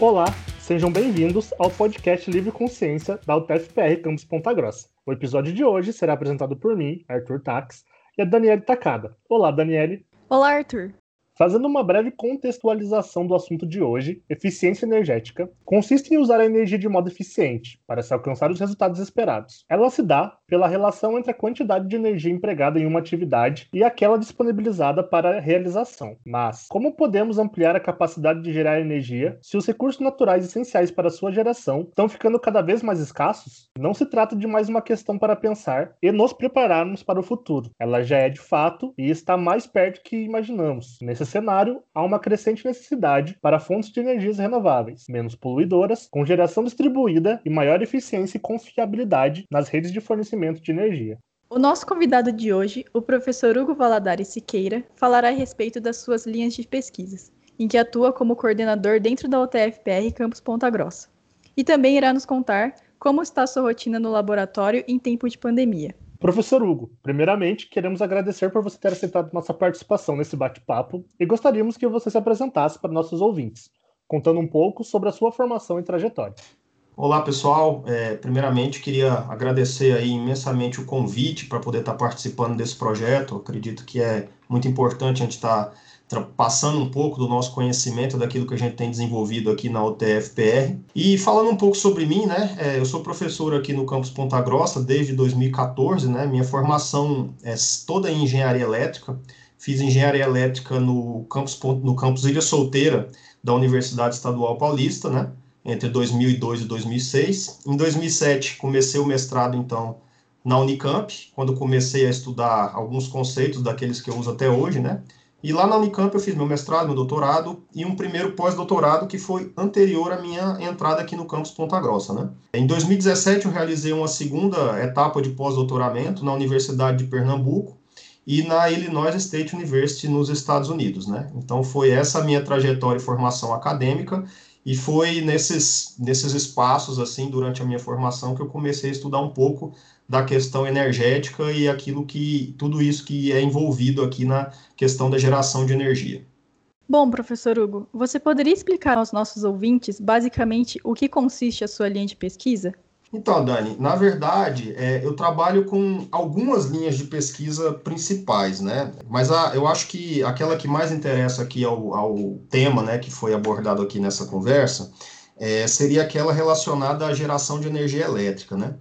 Olá, sejam bem-vindos ao podcast Livre Consciência da UTFPR Campus Ponta Grossa. O episódio de hoje será apresentado por mim, Arthur Tax, e a Daniele Takada. Olá, Daniele. Olá, Arthur. Fazendo uma breve contextualização do assunto de hoje, eficiência energética consiste em usar a energia de modo eficiente para se alcançar os resultados esperados. Ela se dá pela relação entre a quantidade de energia empregada em uma atividade e aquela disponibilizada para a realização. Mas, como podemos ampliar a capacidade de gerar energia se os recursos naturais essenciais para sua geração estão ficando cada vez mais escassos? Não se trata de mais uma questão para pensar e nos prepararmos para o futuro. Ela já é de fato e está mais perto que imaginamos. Nesse cenário, há uma crescente necessidade para fontes de energias renováveis, menos poluidoras, com geração distribuída e maior eficiência e confiabilidade nas redes de fornecimento de energia. O nosso convidado de hoje, o professor Hugo Valadares Siqueira, falará a respeito das suas linhas de pesquisas, em que atua como coordenador dentro da UTFPR Campus Ponta Grossa. E também irá nos contar como está sua rotina no laboratório em tempo de pandemia. Professor Hugo, primeiramente, queremos agradecer por você ter aceitado nossa participação nesse bate-papo e gostaríamos que você se apresentasse para nossos ouvintes, contando um pouco sobre a sua formação e trajetória. Olá, pessoal. É, primeiramente, queria agradecer aí imensamente o convite para poder estar participando desse projeto. Acredito que é muito importante a gente estar passando um pouco do nosso conhecimento daquilo que a gente tem desenvolvido aqui na UTFPR. E falando um pouco sobre mim, né? É, eu sou professor aqui no campus Ponta Grossa desde 2014, né? Minha formação é toda em engenharia elétrica. Fiz engenharia elétrica no campus, no campus Ilha Solteira da Universidade Estadual Paulista, né? Entre 2002 e 2006. Em 2007, comecei o mestrado, então, na Unicamp, quando comecei a estudar alguns conceitos daqueles que eu uso até hoje, né? E lá na Unicamp eu fiz meu mestrado, meu doutorado e um primeiro pós-doutorado que foi anterior à minha entrada aqui no campus Ponta Grossa, né? Em 2017 eu realizei uma segunda etapa de pós-doutoramento na Universidade de Pernambuco e na Illinois State University nos Estados Unidos, né? Então foi essa a minha trajetória e formação acadêmica e foi nesses, nesses espaços, assim, durante a minha formação que eu comecei a estudar um pouco da questão energética e aquilo que tudo isso que é envolvido aqui na questão da geração de energia. Bom, professor Hugo, você poderia explicar aos nossos ouvintes basicamente o que consiste a sua linha de pesquisa? Então, Dani, na verdade, é, eu trabalho com algumas linhas de pesquisa principais, né? Mas a, eu acho que aquela que mais interessa aqui ao, ao tema, né, que foi abordado aqui nessa conversa, é, seria aquela relacionada à geração de energia elétrica, né?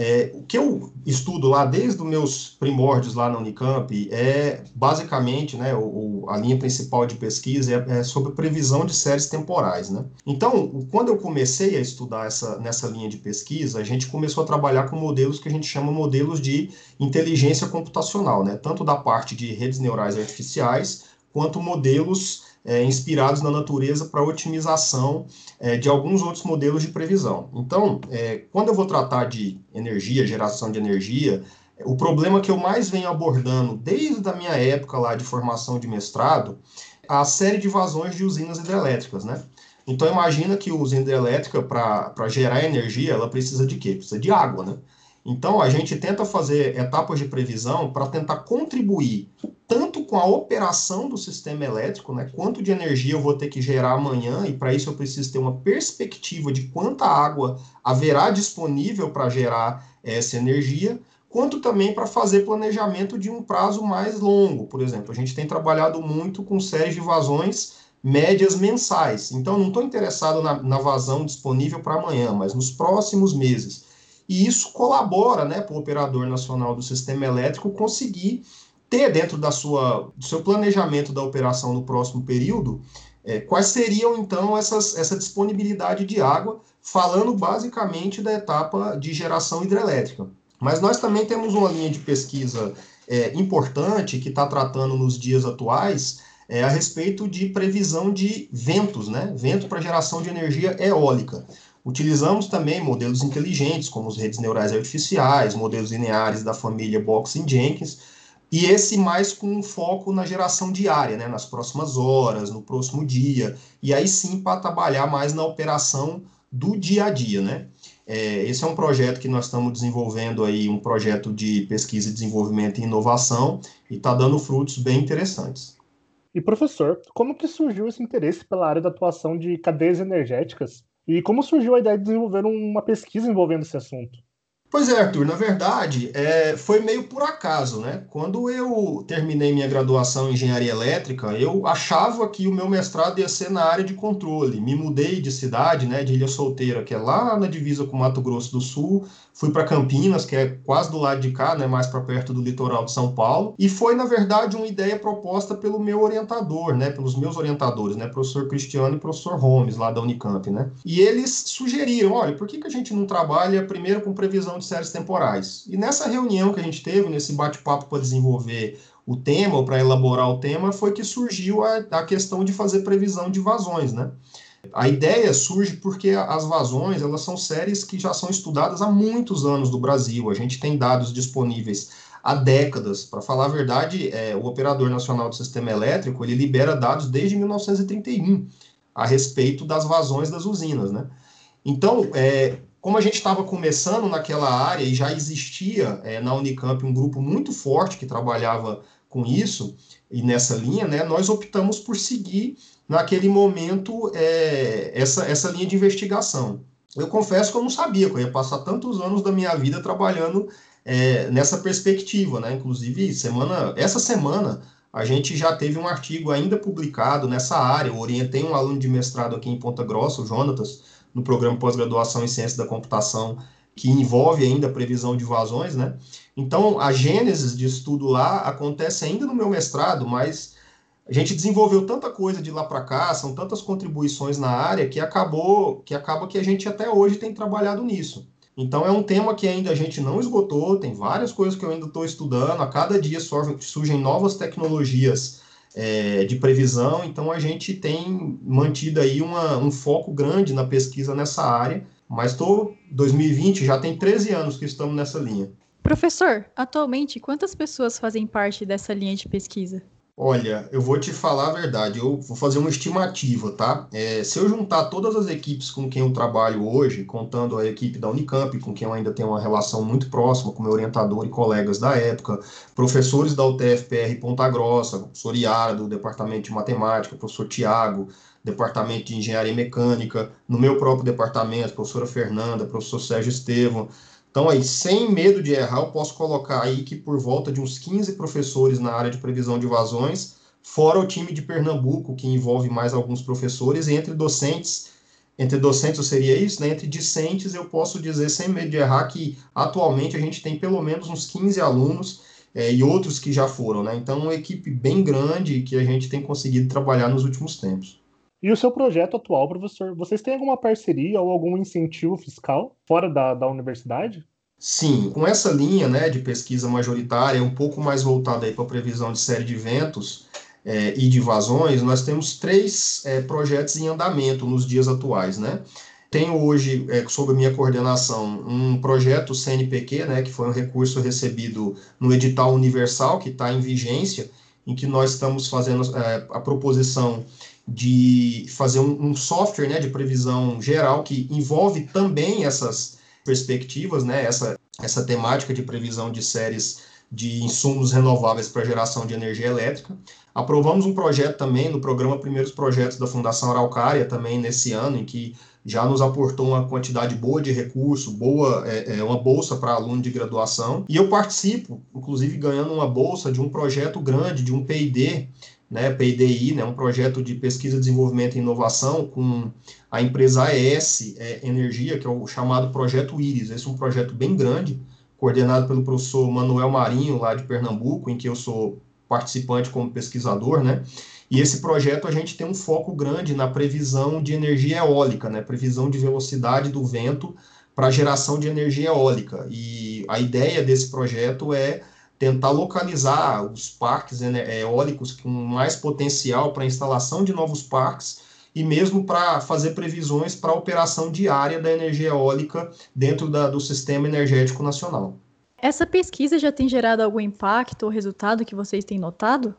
É, o que eu estudo lá desde os meus primórdios lá na Unicamp é basicamente, né, o, a linha principal de pesquisa é, é, sobre previsão de séries temporais, né? Então, quando eu comecei a estudar essa, nessa linha de pesquisa, a gente começou a trabalhar com modelos que a gente chama modelos de inteligência computacional, né? Tanto da parte de redes neurais artificiais quanto modelos é, inspirados na natureza para otimização é, de alguns outros modelos de previsão. Então, é, quando eu vou tratar de energia, geração de energia, o problema que eu mais venho abordando desde a minha época lá de formação de mestrado, a série de vazões de usinas hidrelétricas, né? Então imagina que usina hidrelétrica para gerar energia, ela precisa de quê? Precisa de água, né? Então, a gente tenta fazer etapas de previsão para tentar contribuir tanto com a operação do sistema elétrico, né, quanto de energia eu vou ter que gerar amanhã, e para isso eu preciso ter uma perspectiva de quanta água haverá disponível para gerar essa energia, quanto também para fazer planejamento de um prazo mais longo. Por exemplo, a gente tem trabalhado muito com séries de vazões médias mensais. Então, não estou interessado na, na vazão disponível para amanhã, mas nos próximos meses e isso colabora né, para o operador nacional do sistema elétrico conseguir ter dentro da sua, do seu planejamento da operação no próximo período é, quais seriam então essas, essa disponibilidade de água, falando basicamente da etapa de geração hidrelétrica. Mas nós também temos uma linha de pesquisa é, importante que está tratando nos dias atuais é, a respeito de previsão de ventos, né? Vento para geração de energia eólica. Utilizamos também modelos inteligentes, como as redes neurais artificiais, modelos lineares da família Boxing-Jenkins, e esse mais com um foco na geração diária, né, nas próximas horas, no próximo dia, e aí sim para trabalhar mais na operação do dia a dia, né? É, esse é um projeto que nós estamos desenvolvendo aí, um projeto de pesquisa, desenvolvimento e inovação, e está dando frutos bem interessantes. E professor, como que surgiu esse interesse pela área da atuação de cadeias energéticas? E como surgiu a ideia de desenvolver uma pesquisa envolvendo esse assunto? Pois é, Arthur, na verdade, é, foi meio por acaso, né? Quando eu terminei minha graduação em engenharia elétrica, eu achava que o meu mestrado ia ser na área de controle. Me mudei de cidade, né, de Ilha Solteira, que é lá na divisa com Mato Grosso do Sul, fui para Campinas, que é quase do lado de cá, né, mais para perto do litoral de São Paulo, e foi, na verdade, uma ideia proposta pelo meu orientador, né, pelos meus orientadores, né, professor Cristiano e professor Holmes, lá da Unicamp, né? E eles sugeriram, olha, por que, que a gente não trabalha primeiro com previsão de séries temporais. E nessa reunião que a gente teve, nesse bate-papo para desenvolver o tema, ou para elaborar o tema, foi que surgiu a, a questão de fazer previsão de vazões, né? A ideia surge porque as vazões, elas são séries que já são estudadas há muitos anos no Brasil. A gente tem dados disponíveis há décadas. Para falar a verdade, é, o Operador Nacional do Sistema Elétrico, ele libera dados desde 1931 a respeito das vazões das usinas, né? Então, é, como a gente estava começando naquela área e já existia é, na Unicamp um grupo muito forte que trabalhava com isso e nessa linha, né, nós optamos por seguir naquele momento é, essa, essa linha de investigação. Eu confesso que eu não sabia que eu ia passar tantos anos da minha vida trabalhando é, nessa perspectiva, né? Inclusive, semana, essa semana a gente já teve um artigo ainda publicado nessa área. Eu orientei um aluno de mestrado aqui em Ponta Grossa, o Jonatas, no programa pós-graduação em ciência da computação, que envolve ainda a previsão de vazões, né? Então, a gênese de estudo lá acontece ainda no meu mestrado, mas a gente desenvolveu tanta coisa de lá para cá, são tantas contribuições na área que acabou que acaba que a gente até hoje tem trabalhado nisso. Então é um tema que ainda a gente não esgotou, tem várias coisas que eu ainda estou estudando, a cada dia surgem novas tecnologias é, de previsão, então a gente tem mantido aí uma, um foco grande na pesquisa nessa área, mas estou 2020 já tem 13 anos que estamos nessa linha. Professor, atualmente quantas pessoas fazem parte dessa linha de pesquisa? Olha, eu vou te falar a verdade, eu vou fazer uma estimativa, tá? É, se eu juntar todas as equipes com quem eu trabalho hoje, contando a equipe da Unicamp, com quem eu ainda tenho uma relação muito próxima, com meu orientador e colegas da época, professores da UTFPR Ponta Grossa, professor Iara, do Departamento de Matemática, professor Tiago, Departamento de Engenharia Mecânica, no meu próprio departamento, professora Fernanda, professor Sérgio Estevam, então, aí, sem medo de errar, eu posso colocar aí que por volta de uns 15 professores na área de previsão de vazões, fora o time de Pernambuco, que envolve mais alguns professores, e entre docentes, entre docentes seria isso, né? Entre discentes, eu posso dizer, sem medo de errar, que atualmente a gente tem pelo menos uns 15 alunos é, e outros que já foram, né? Então, uma equipe bem grande que a gente tem conseguido trabalhar nos últimos tempos. E o seu projeto atual, professor, vocês têm alguma parceria ou algum incentivo fiscal fora da, da universidade? Sim, com essa linha né, de pesquisa majoritária, um pouco mais voltada para a previsão de série de eventos é, e de vazões, nós temos três é, projetos em andamento nos dias atuais. Né? Tenho hoje, é, sob a minha coordenação, um projeto CNPq, né, que foi um recurso recebido no edital universal, que está em vigência, em que nós estamos fazendo é, a proposição de fazer um, um, software né, de previsão geral que envolve também essas perspectivas, né, essa, essa temática de previsão de séries de insumos renováveis para geração de energia elétrica. Aprovamos um projeto também no programa Primeiros Projetos da Fundação Araucária, também nesse ano, em que já nos aportou uma quantidade boa de recurso, boa, é, é uma bolsa para aluno de graduação. E eu participo, inclusive ganhando uma bolsa de um projeto grande, de um P&D, né, PIDI, né, um projeto de pesquisa, desenvolvimento e inovação com a empresa AES é, Energia, que é o chamado Projeto Iris. Esse é um projeto bem grande, coordenado pelo professor Manuel Marinho, lá de Pernambuco, em que eu sou participante como pesquisador, né? E esse projeto a gente tem um foco grande na previsão de energia eólica, né? Previsão de velocidade do vento para geração de energia eólica. E a ideia desse projeto é tentar localizar os parques eólicos com mais potencial para instalação de novos parques e mesmo para fazer previsões para a operação diária da energia eólica dentro da, do sistema energético nacional. Essa pesquisa já tem gerado algum impacto ou resultado que vocês têm notado?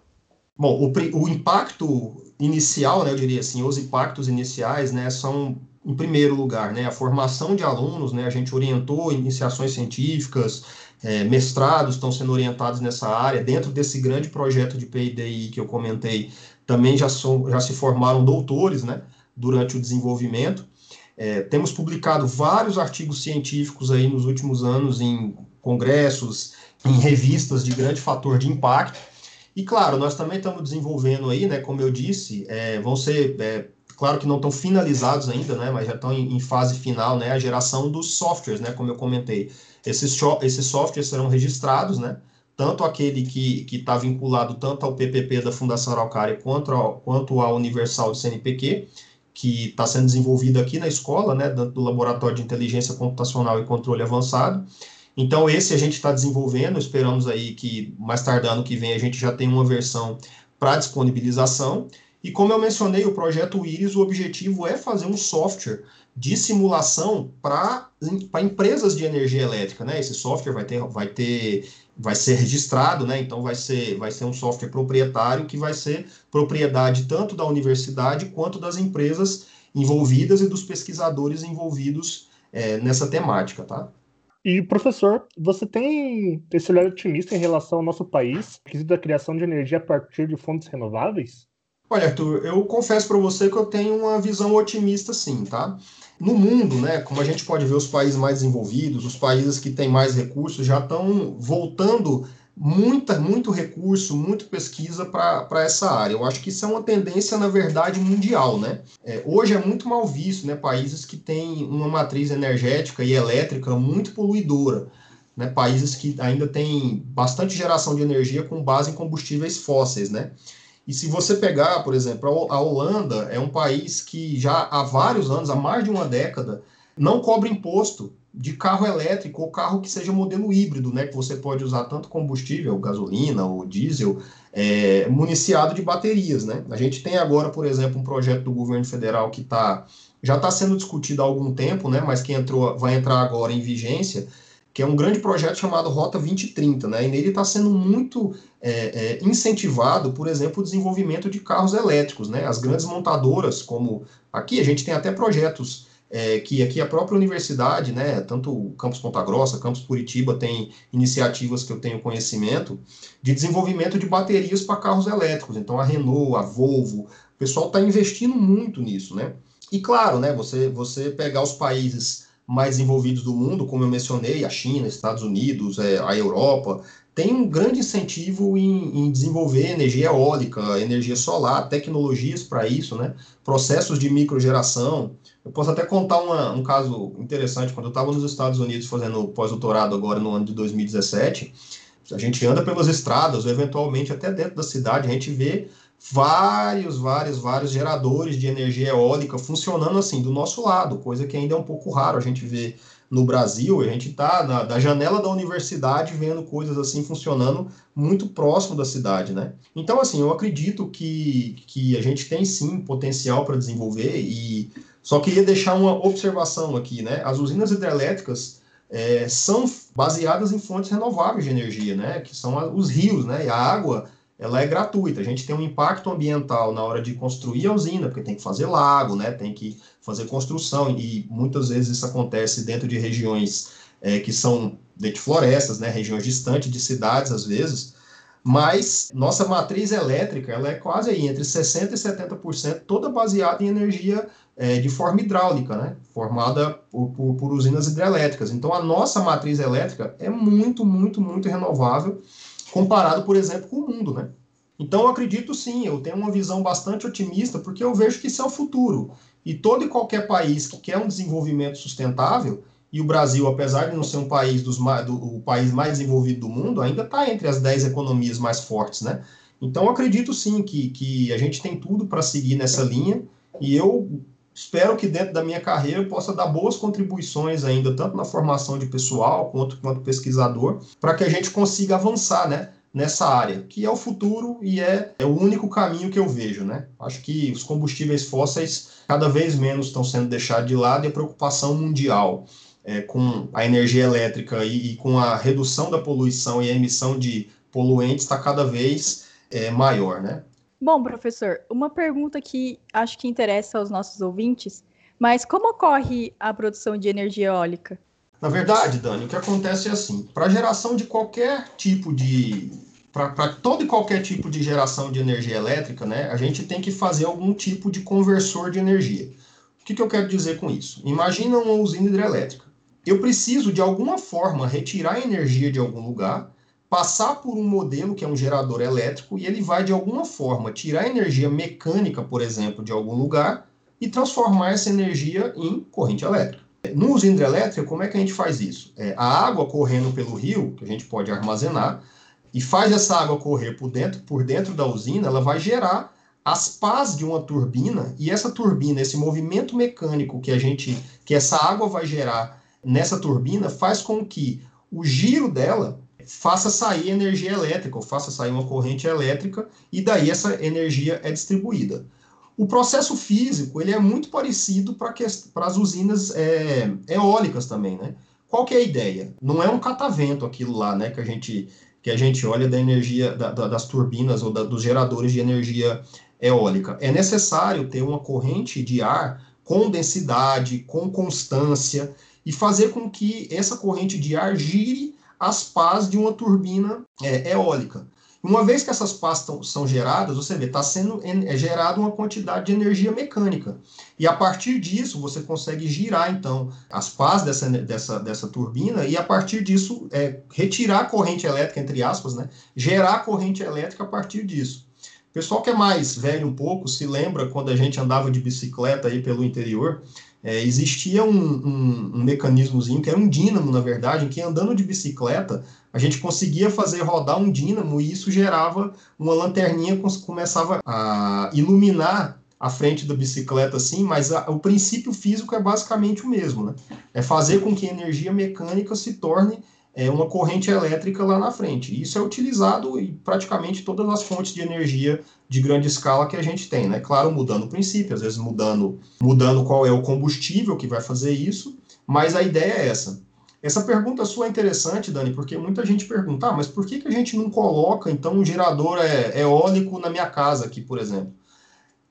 Bom, o, o impacto inicial, né, eu diria assim, os impactos iniciais, né, são em primeiro lugar, né, a formação de alunos, né, a gente orientou iniciações científicas, é, mestrados estão sendo orientados nessa área. Dentro desse grande projeto de PIDI que eu comentei, também já, são, já se formaram doutores né, durante o desenvolvimento. É, temos publicado vários artigos científicos aí nos últimos anos em congressos, em revistas de grande fator de impacto. E claro, nós também estamos desenvolvendo aí, né, como eu disse, é, vão ser, é, claro que não estão finalizados ainda, né, mas já estão em, em, fase final, né, a geração dos softwares, né, como eu comentei. Esses, esses softwares serão registrados, né, tanto aquele que está vinculado tanto ao PPP da Fundação Araucária quanto ao, quanto ao Universal do CNPq, que está sendo desenvolvido aqui na escola, né, do Laboratório de Inteligência Computacional e Controle Avançado. Então, esse a gente está desenvolvendo, esperamos aí que mais tardando que vem a gente já tenha uma versão para disponibilização. E como eu mencionei, o projeto Iris, o objetivo é fazer um software de simulação para empresas de energia elétrica, né? Esse software vai ter, vai ter, vai ser registrado, né? Então vai ser, vai ser um software proprietário que vai ser propriedade tanto da universidade quanto das empresas envolvidas e dos pesquisadores envolvidos é, nessa temática, tá? E, professor, você tem esse olhar otimista em relação ao nosso país, quesito da criação de energia a partir de fontes renováveis? Olha, Arthur, eu confesso para você que eu tenho uma visão otimista, sim, tá? No mundo, né, como a gente pode ver, os países mais desenvolvidos, os países que têm mais recursos, já estão voltando muita, muito recurso, muito pesquisa para essa área. Eu acho que isso é uma tendência, na verdade, mundial, né? É, hoje é muito mal visto, né? Países que têm uma matriz energética e elétrica muito poluidora. Né, países que ainda têm bastante geração de energia com base em combustíveis fósseis, né? E se você pegar, por exemplo, a Holanda é um país que já há vários anos, há mais de uma década, não cobra imposto de carro elétrico ou carro que seja modelo híbrido, né, que você pode usar tanto combustível, gasolina ou diesel, é, municiado de baterias, né? A gente tem agora, por exemplo, um projeto do governo federal que tá, já está sendo discutido há algum tempo, né, mas que entrou, vai entrar agora em vigência, que é um grande projeto chamado Rota 2030, né? E nele está sendo muito é, é, incentivado, por exemplo, o desenvolvimento de carros elétricos, né? As grandes montadoras, como aqui a gente tem até projetos é, que aqui a própria universidade, né, tanto o Campus Ponta Grossa, Campus Curitiba, tem iniciativas que eu tenho conhecimento de desenvolvimento de baterias para carros elétricos. Então a Renault, a Volvo, o pessoal está investindo muito nisso, né? E claro, né, você, você pegar os países mais desenvolvidos do mundo, como eu mencionei, a China, Estados Unidos, é, a Europa, tem um grande incentivo em, em, desenvolver energia eólica, energia solar, tecnologias para isso, né? processos de microgeração. Eu posso até contar uma, um caso interessante. Quando eu estava nos Estados Unidos fazendo pós-doutorado agora no ano de 2017, a gente anda pelas estradas, ou eventualmente até dentro da cidade, a gente vê vários, vários, vários geradores de energia eólica funcionando assim do nosso lado, coisa que ainda é um pouco raro a gente ver no Brasil, a gente está na da janela da universidade vendo coisas assim funcionando muito próximo da cidade, né? Então, assim, eu acredito que, que a gente tem sim potencial para desenvolver e só queria deixar uma observação aqui, né? As usinas hidrelétricas é, são baseadas em fontes renováveis de energia, né? Que são os rios, né? E a água ela é gratuita. A gente tem um impacto ambiental na hora de construir a usina, porque tem que fazer lago, né? Tem que fazer construção e muitas vezes isso acontece dentro de regiões é, que são de florestas, né? Regiões distantes de cidades às vezes. Mas nossa matriz elétrica ela é quase aí entre 60 e 70% toda baseada em energia é, de forma hidráulica, né? Formada por, por, por usinas hidrelétricas. Então a nossa matriz elétrica é muito, muito, muito renovável comparado, por exemplo, com o mundo, né? Então, eu acredito sim, eu tenho uma visão bastante otimista, porque eu vejo que isso é o futuro. E todo e qualquer país que quer um desenvolvimento sustentável, e o Brasil, apesar de não ser um país dos do, o país mais desenvolvido do mundo, ainda está entre as 10 economias mais fortes, né? Então, acredito sim que, que a gente tem tudo para seguir nessa linha, e eu espero que dentro da minha carreira eu possa dar boas contribuições ainda, tanto na formação de pessoal quanto quanto pesquisador, para que a gente consiga avançar, né? nessa área, que é o futuro e é, é, o único caminho que eu vejo, né? Acho que os combustíveis fósseis cada vez menos estão sendo deixados de lado e a preocupação mundial é, com a energia elétrica e, e, com a redução da poluição e a emissão de poluentes está cada vez é, maior, né? Bom, professor, uma pergunta que acho que interessa aos nossos ouvintes, mas como ocorre a produção de energia eólica? Na verdade, Dani, o que acontece é assim: para geração de qualquer tipo de. Para todo e qualquer tipo de geração de energia elétrica, né, a gente tem que fazer algum tipo de conversor de energia. O que, que eu quero dizer com isso? Imagina uma usina hidrelétrica. Eu preciso, de alguma forma, retirar energia de algum lugar, passar por um modelo que é um gerador elétrico, e ele vai, de alguma forma, tirar energia mecânica, por exemplo, de algum lugar e transformar essa energia em corrente elétrica. No uso hidrelétrica, como é que a gente faz isso? É, a água correndo pelo rio, que a gente pode armazenar, e faz essa água correr por dentro, por dentro da usina, ela vai gerar as pás de uma turbina, e essa turbina, esse movimento mecânico que a gente, que essa água vai gerar nessa turbina, faz com que o giro dela faça sair energia elétrica, ou faça sair uma corrente elétrica, e daí essa energia é distribuída. O processo físico ele é muito parecido para as usinas é, eólicas também, né? Qual que é a ideia? Não é um catavento aquilo lá, né? Que a gente, que a gente olha da energia da, da, das turbinas ou da, dos geradores de energia eólica. É necessário ter uma corrente de ar com densidade, com constância e fazer com que essa corrente de ar gire as pás de uma turbina é, eólica. Uma vez que essas pás tão, são geradas, você vê, está sendo é gerada uma quantidade de energia mecânica. E a partir disso, você consegue girar, então, as pás dessa, dessa, dessa turbina e, a partir disso, é, retirar a corrente elétrica, entre aspas, né? gerar corrente elétrica a partir disso. Pessoal que é mais velho um pouco se lembra quando a gente andava de bicicleta aí pelo interior, é, existia um, um, um, mecanismozinho que era um dínamo, na verdade, em que andando de bicicleta a gente conseguia fazer rodar um dínamo e isso gerava uma lanterninha que começava a iluminar a frente da bicicleta assim, mas a, o princípio físico é basicamente o mesmo, né? É fazer com que a energia mecânica se torne é, uma corrente elétrica lá na frente. Isso é utilizado em praticamente todas as fontes de energia de grande escala que a gente tem, né? Claro, mudando o princípio, às vezes mudando, mudando qual é o combustível que vai fazer isso, mas a ideia é essa. Essa pergunta sua é interessante, Dani, porque muita gente pergunta, ah, mas por que, que a gente não coloca, então, um gerador é, eólico na minha casa aqui, por exemplo?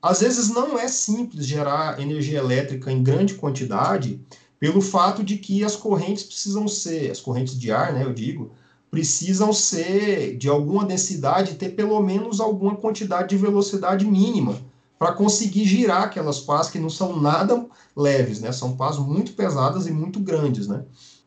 Às vezes não é simples gerar energia elétrica em grande quantidade, pelo fato de que as correntes precisam ser, as correntes de ar, né, eu digo, precisam ser de alguma densidade, ter pelo menos alguma quantidade de velocidade mínima para conseguir girar aquelas pás que não são nada leves, né? São pás muito pesadas e muito grandes, né?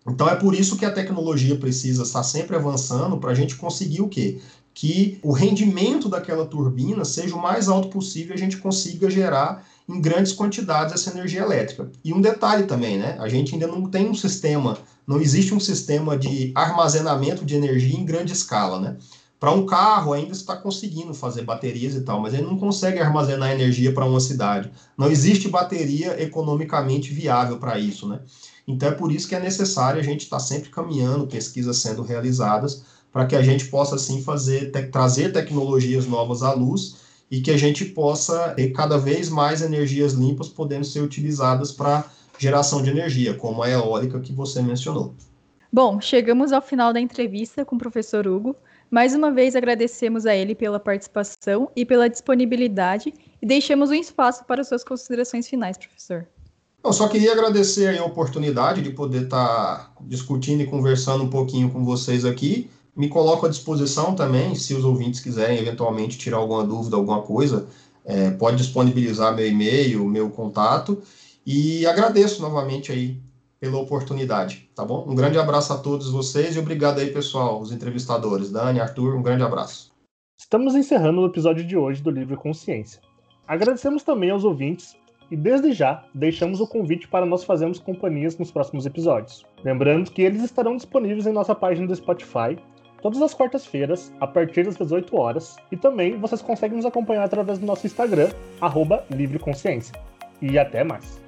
Então é por isso que a tecnologia precisa estar sempre avançando para a gente conseguir o quê? Que o rendimento daquela turbina seja o mais alto possível e a gente consiga gerar em grandes quantidades essa energia elétrica. E um detalhe também, né? A gente ainda não tem um sistema, não existe um sistema de armazenamento de energia em grande escala, né? Para um carro ainda está conseguindo fazer baterias e tal, mas ele não consegue armazenar energia para uma cidade. Não existe bateria economicamente viável para isso, né? Então é por isso que é necessário a gente estar tá sempre caminhando, pesquisas sendo realizadas, para que a gente possa assim fazer, te, trazer tecnologias novas à luz e que a gente possa ter cada vez mais energias limpas podendo ser utilizadas para geração de energia, como a eólica que você mencionou. Bom, chegamos ao final da entrevista com o professor Hugo. Mais uma vez agradecemos a ele pela participação e pela disponibilidade e deixamos um espaço para suas considerações finais, professor. Eu só queria agradecer a oportunidade de poder estar tá discutindo e conversando um pouquinho com vocês aqui me coloco à disposição também, se os ouvintes quiserem eventualmente tirar alguma dúvida, alguma coisa, é, pode disponibilizar meu e-mail, meu contato, e agradeço novamente aí pela oportunidade, tá bom? Um grande abraço a todos vocês e obrigado aí, pessoal, os entrevistadores. Dani, Arthur, um grande abraço. Estamos encerrando o episódio de hoje do Livre Consciência. Agradecemos também aos ouvintes e desde já deixamos o convite para nós fazermos companhias nos próximos episódios. Lembrando que eles estarão disponíveis em nossa página do Spotify todas as quartas-feiras, a partir das 18 horas. E também vocês conseguem nos acompanhar através do nosso Instagram, arroba Livre Consciência. E até mais!